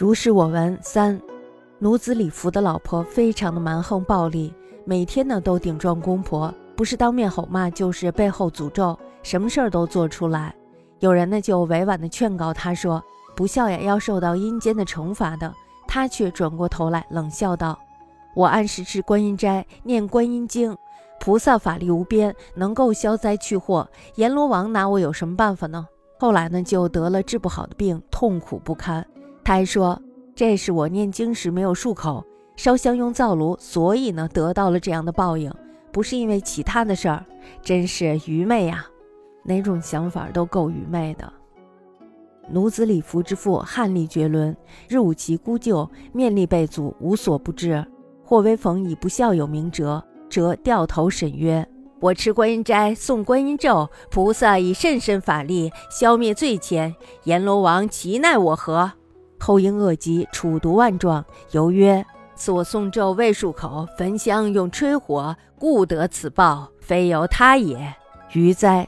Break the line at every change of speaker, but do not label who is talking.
如是我闻三，奴子李福的老婆非常的蛮横暴力，每天呢都顶撞公婆，不是当面吼骂，就是背后诅咒，什么事儿都做出来。有人呢就委婉的劝告他说，不孝呀要受到阴间的惩罚的，他却转过头来冷笑道：“我按时吃观音斋，念观音经，菩萨法力无边，能够消灾去祸，阎罗王拿我有什么办法呢？”后来呢就得了治不好的病，痛苦不堪。他还说：“这是我念经时没有漱口，烧香用灶炉，所以呢得到了这样的报应，不是因为其他的事儿，真是愚昧呀！哪种想法都够愚昧的。”奴子李福之父汉力绝伦，日午其姑舅，面立被阻，无所不至。或微逢以不孝有名者，则掉头审曰：“我持观音斋，诵观音咒，菩萨以甚深法力消灭罪愆，阎罗王其奈我何？”后因恶疾，楚毒万状，犹曰：“所诵咒未漱口，焚香用吹火，故得此报，非由他也。余哉！”